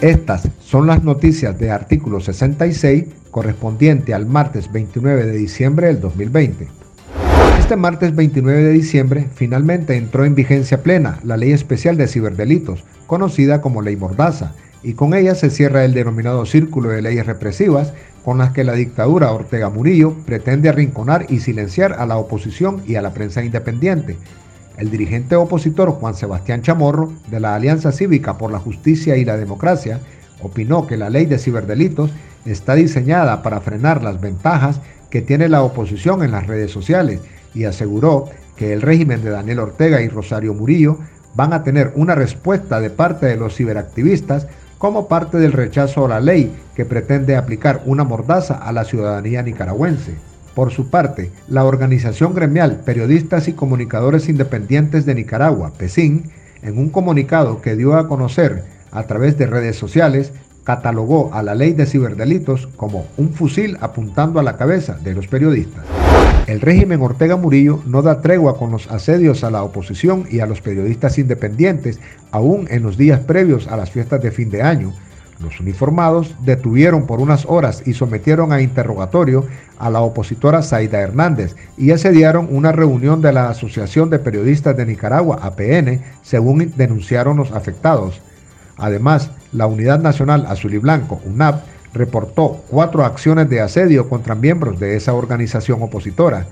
Estas son las noticias de artículo 66 correspondiente al martes 29 de diciembre del 2020. Este martes 29 de diciembre finalmente entró en vigencia plena la Ley Especial de Ciberdelitos, conocida como Ley Mordaza, y con ella se cierra el denominado círculo de leyes represivas con las que la dictadura Ortega Murillo pretende arrinconar y silenciar a la oposición y a la prensa independiente, el dirigente opositor Juan Sebastián Chamorro, de la Alianza Cívica por la Justicia y la Democracia, opinó que la ley de ciberdelitos está diseñada para frenar las ventajas que tiene la oposición en las redes sociales y aseguró que el régimen de Daniel Ortega y Rosario Murillo van a tener una respuesta de parte de los ciberactivistas como parte del rechazo a la ley que pretende aplicar una mordaza a la ciudadanía nicaragüense. Por su parte, la organización gremial Periodistas y Comunicadores Independientes de Nicaragua, PESIN, en un comunicado que dio a conocer a través de redes sociales, catalogó a la ley de ciberdelitos como un fusil apuntando a la cabeza de los periodistas. El régimen Ortega Murillo no da tregua con los asedios a la oposición y a los periodistas independientes, aún en los días previos a las fiestas de fin de año, los uniformados detuvieron por unas horas y sometieron a interrogatorio a la opositora Zaida Hernández y asediaron una reunión de la Asociación de Periodistas de Nicaragua, APN, según denunciaron los afectados. Además, la Unidad Nacional Azul y Blanco, UNAP, reportó cuatro acciones de asedio contra miembros de esa organización opositora.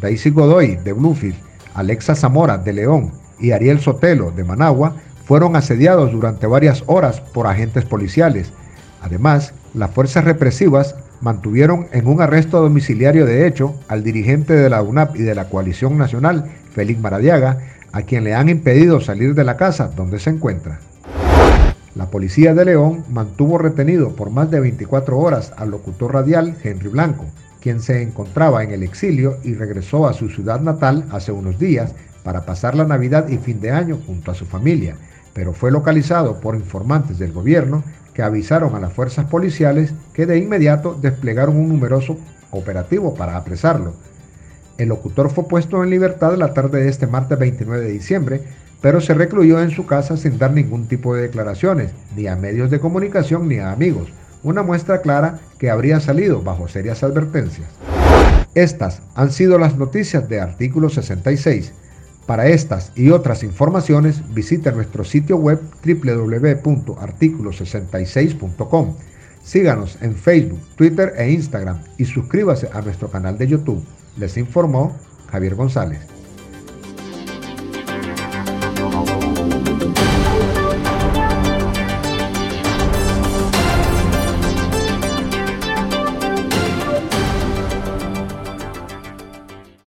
Daisy Godoy, de Bluefield, Alexa Zamora, de León, y Ariel Sotelo, de Managua, fueron asediados durante varias horas por agentes policiales. Además, las fuerzas represivas mantuvieron en un arresto domiciliario de hecho al dirigente de la UNAP y de la Coalición Nacional, Félix Maradiaga, a quien le han impedido salir de la casa donde se encuentra. La policía de León mantuvo retenido por más de 24 horas al locutor radial Henry Blanco, quien se encontraba en el exilio y regresó a su ciudad natal hace unos días para pasar la Navidad y fin de año junto a su familia, pero fue localizado por informantes del gobierno que avisaron a las fuerzas policiales que de inmediato desplegaron un numeroso operativo para apresarlo. El locutor fue puesto en libertad la tarde de este martes 29 de diciembre, pero se recluyó en su casa sin dar ningún tipo de declaraciones, ni a medios de comunicación ni a amigos, una muestra clara que habría salido bajo serias advertencias. Estas han sido las noticias de artículo 66. Para estas y otras informaciones visita nuestro sitio web www.articulo66.com. Síganos en Facebook, Twitter e Instagram y suscríbase a nuestro canal de YouTube. Les informó Javier González.